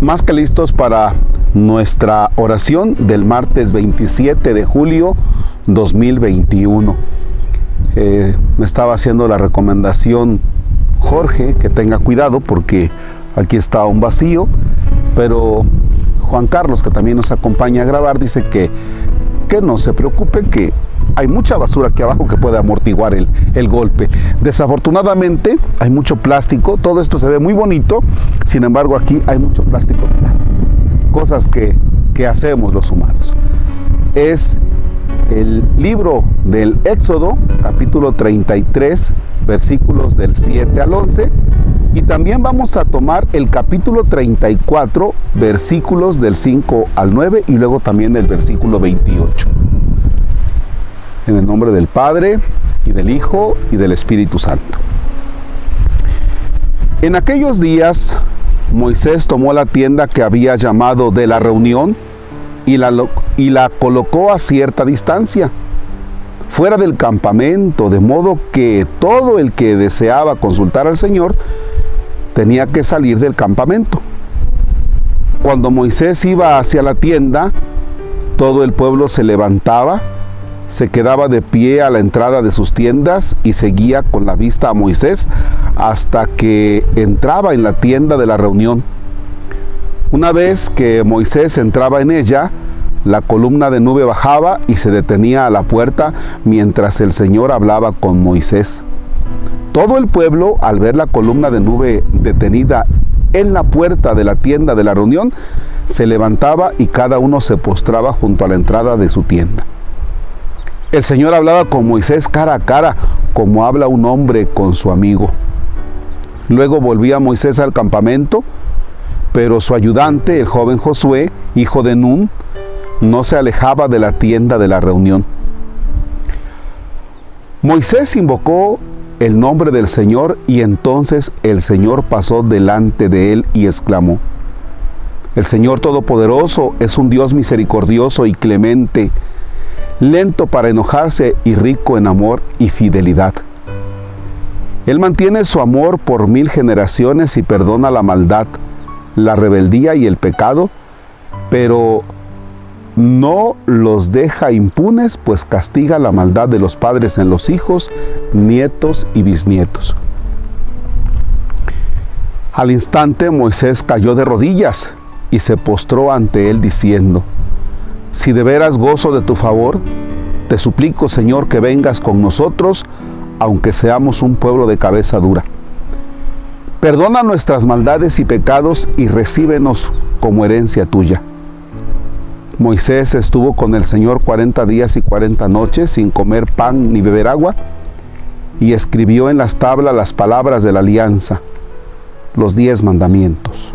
más que listos para nuestra oración del martes 27 de julio 2021. Eh, me estaba haciendo la recomendación Jorge que tenga cuidado porque aquí está un vacío, pero Juan Carlos, que también nos acompaña a grabar, dice que, que no se preocupe, que hay mucha basura aquí abajo que puede amortiguar el, el, golpe. Desafortunadamente hay mucho plástico, todo esto se ve muy bonito, sin embargo aquí hay mucho plástico Cosas que, que hacemos los humanos. Es el libro del Éxodo, capítulo 33, versículos del 7 al 11. Y también vamos a tomar el capítulo 34, versículos del 5 al 9 y luego también el versículo 28. En el nombre del Padre y del Hijo y del Espíritu Santo. En aquellos días Moisés tomó la tienda que había llamado de la reunión y la, y la colocó a cierta distancia, fuera del campamento, de modo que todo el que deseaba consultar al Señor tenía que salir del campamento. Cuando Moisés iba hacia la tienda, todo el pueblo se levantaba se quedaba de pie a la entrada de sus tiendas y seguía con la vista a Moisés hasta que entraba en la tienda de la reunión. Una vez que Moisés entraba en ella, la columna de nube bajaba y se detenía a la puerta mientras el Señor hablaba con Moisés. Todo el pueblo, al ver la columna de nube detenida en la puerta de la tienda de la reunión, se levantaba y cada uno se postraba junto a la entrada de su tienda. El Señor hablaba con Moisés cara a cara, como habla un hombre con su amigo. Luego volvía Moisés al campamento, pero su ayudante, el joven Josué, hijo de Nun, no se alejaba de la tienda de la reunión. Moisés invocó el nombre del Señor y entonces el Señor pasó delante de él y exclamó, El Señor Todopoderoso es un Dios misericordioso y clemente, lento para enojarse y rico en amor y fidelidad. Él mantiene su amor por mil generaciones y perdona la maldad, la rebeldía y el pecado, pero no los deja impunes, pues castiga la maldad de los padres en los hijos, nietos y bisnietos. Al instante Moisés cayó de rodillas y se postró ante él diciendo, si de veras gozo de tu favor, te suplico, Señor, que vengas con nosotros, aunque seamos un pueblo de cabeza dura. Perdona nuestras maldades y pecados y recíbenos como herencia tuya. Moisés estuvo con el Señor cuarenta días y cuarenta noches sin comer pan ni beber agua y escribió en las tablas las palabras de la alianza, los diez mandamientos.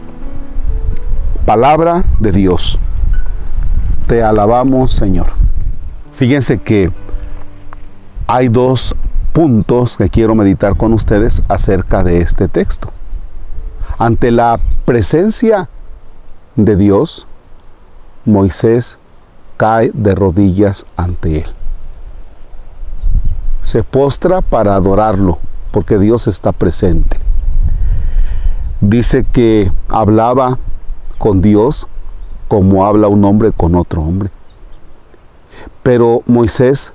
Palabra de Dios. Te alabamos, Señor. Fíjense que hay dos puntos que quiero meditar con ustedes acerca de este texto. Ante la presencia de Dios, Moisés cae de rodillas ante él. Se postra para adorarlo, porque Dios está presente. Dice que hablaba con Dios como habla un hombre con otro hombre. Pero Moisés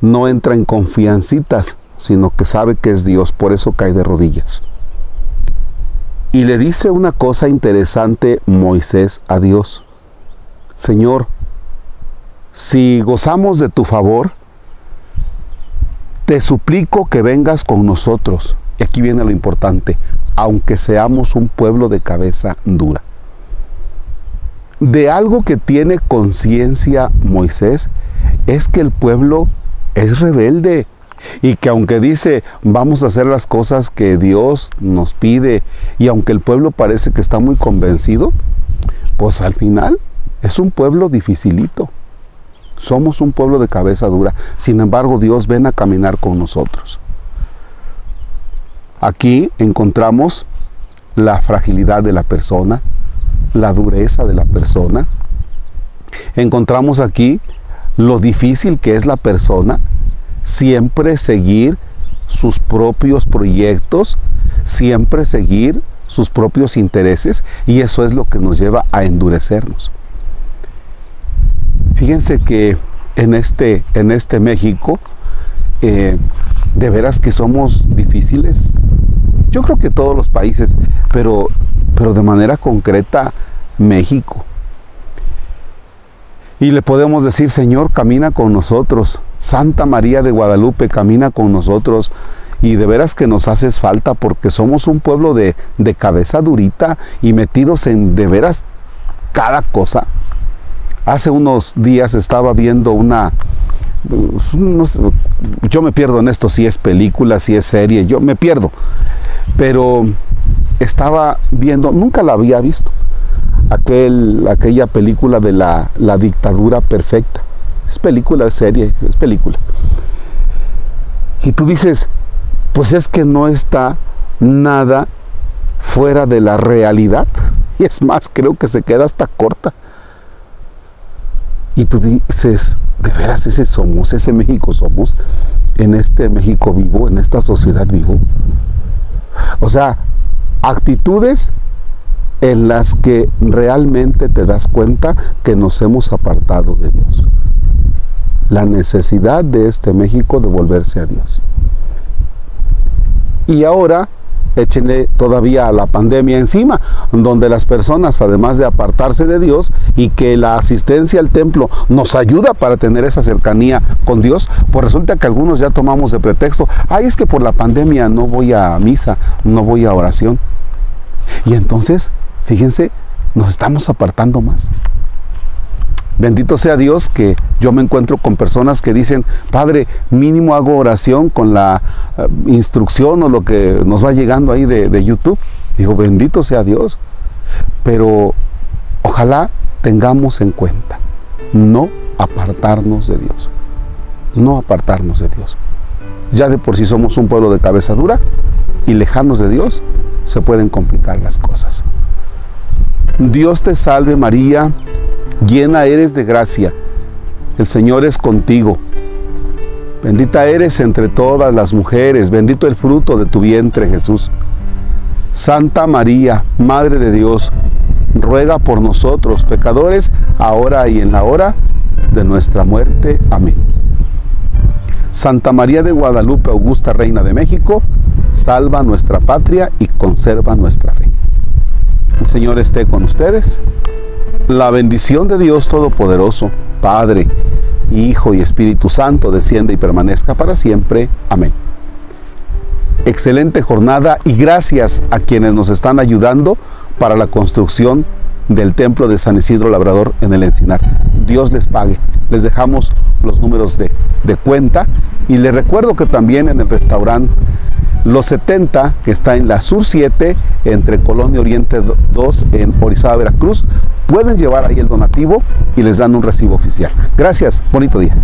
no entra en confiancitas, sino que sabe que es Dios, por eso cae de rodillas. Y le dice una cosa interesante Moisés a Dios. Señor, si gozamos de tu favor, te suplico que vengas con nosotros. Y aquí viene lo importante, aunque seamos un pueblo de cabeza dura de algo que tiene conciencia Moisés es que el pueblo es rebelde y que aunque dice vamos a hacer las cosas que Dios nos pide y aunque el pueblo parece que está muy convencido, pues al final es un pueblo dificilito. Somos un pueblo de cabeza dura. Sin embargo, Dios ven a caminar con nosotros. Aquí encontramos la fragilidad de la persona, la dureza de la persona. Encontramos aquí lo difícil que es la persona siempre seguir sus propios proyectos, siempre seguir sus propios intereses y eso es lo que nos lleva a endurecernos. Fíjense que en este, en este México, eh, de veras que somos difíciles. Yo creo que todos los países, pero, pero de manera concreta México. Y le podemos decir, Señor, camina con nosotros. Santa María de Guadalupe, camina con nosotros. Y de veras que nos haces falta porque somos un pueblo de, de cabeza durita y metidos en de veras cada cosa. Hace unos días estaba viendo una, yo me pierdo en esto, si es película, si es serie, yo me pierdo. Pero estaba viendo, nunca la había visto, aquel, aquella película de la, la dictadura perfecta. Es película, es serie, es película. Y tú dices, pues es que no está nada fuera de la realidad. Y es más, creo que se queda hasta corta. Y tú dices, de veras ese somos, ese México somos, en este México vivo, en esta sociedad vivo. O sea, actitudes en las que realmente te das cuenta que nos hemos apartado de Dios. La necesidad de este México de volverse a Dios. Y ahora échenle todavía a la pandemia encima, donde las personas, además de apartarse de Dios y que la asistencia al templo nos ayuda para tener esa cercanía con Dios, pues resulta que algunos ya tomamos de pretexto, ay, es que por la pandemia no voy a misa, no voy a oración. Y entonces, fíjense, nos estamos apartando más. Bendito sea Dios que yo me encuentro con personas que dicen, Padre, mínimo hago oración con la eh, instrucción o lo que nos va llegando ahí de, de YouTube. Digo, bendito sea Dios. Pero ojalá tengamos en cuenta no apartarnos de Dios. No apartarnos de Dios. Ya de por sí somos un pueblo de cabeza dura y lejanos de Dios, se pueden complicar las cosas. Dios te salve María llena eres de gracia, el Señor es contigo. Bendita eres entre todas las mujeres, bendito el fruto de tu vientre Jesús. Santa María, Madre de Dios, ruega por nosotros pecadores, ahora y en la hora de nuestra muerte. Amén. Santa María de Guadalupe, Augusta Reina de México, salva nuestra patria y conserva nuestra fe. El Señor esté con ustedes la bendición de Dios Todopoderoso, Padre, Hijo y Espíritu Santo, descienda y permanezca para siempre. Amén. Excelente jornada y gracias a quienes nos están ayudando para la construcción del templo de San Isidro Labrador en el Encinar. Dios les pague. Les dejamos los números de, de cuenta y les recuerdo que también en el restaurante los 70, que está en la Sur 7, entre Colonia Oriente 2, en Orizaba, Veracruz, pueden llevar ahí el donativo y les dan un recibo oficial. Gracias, bonito día.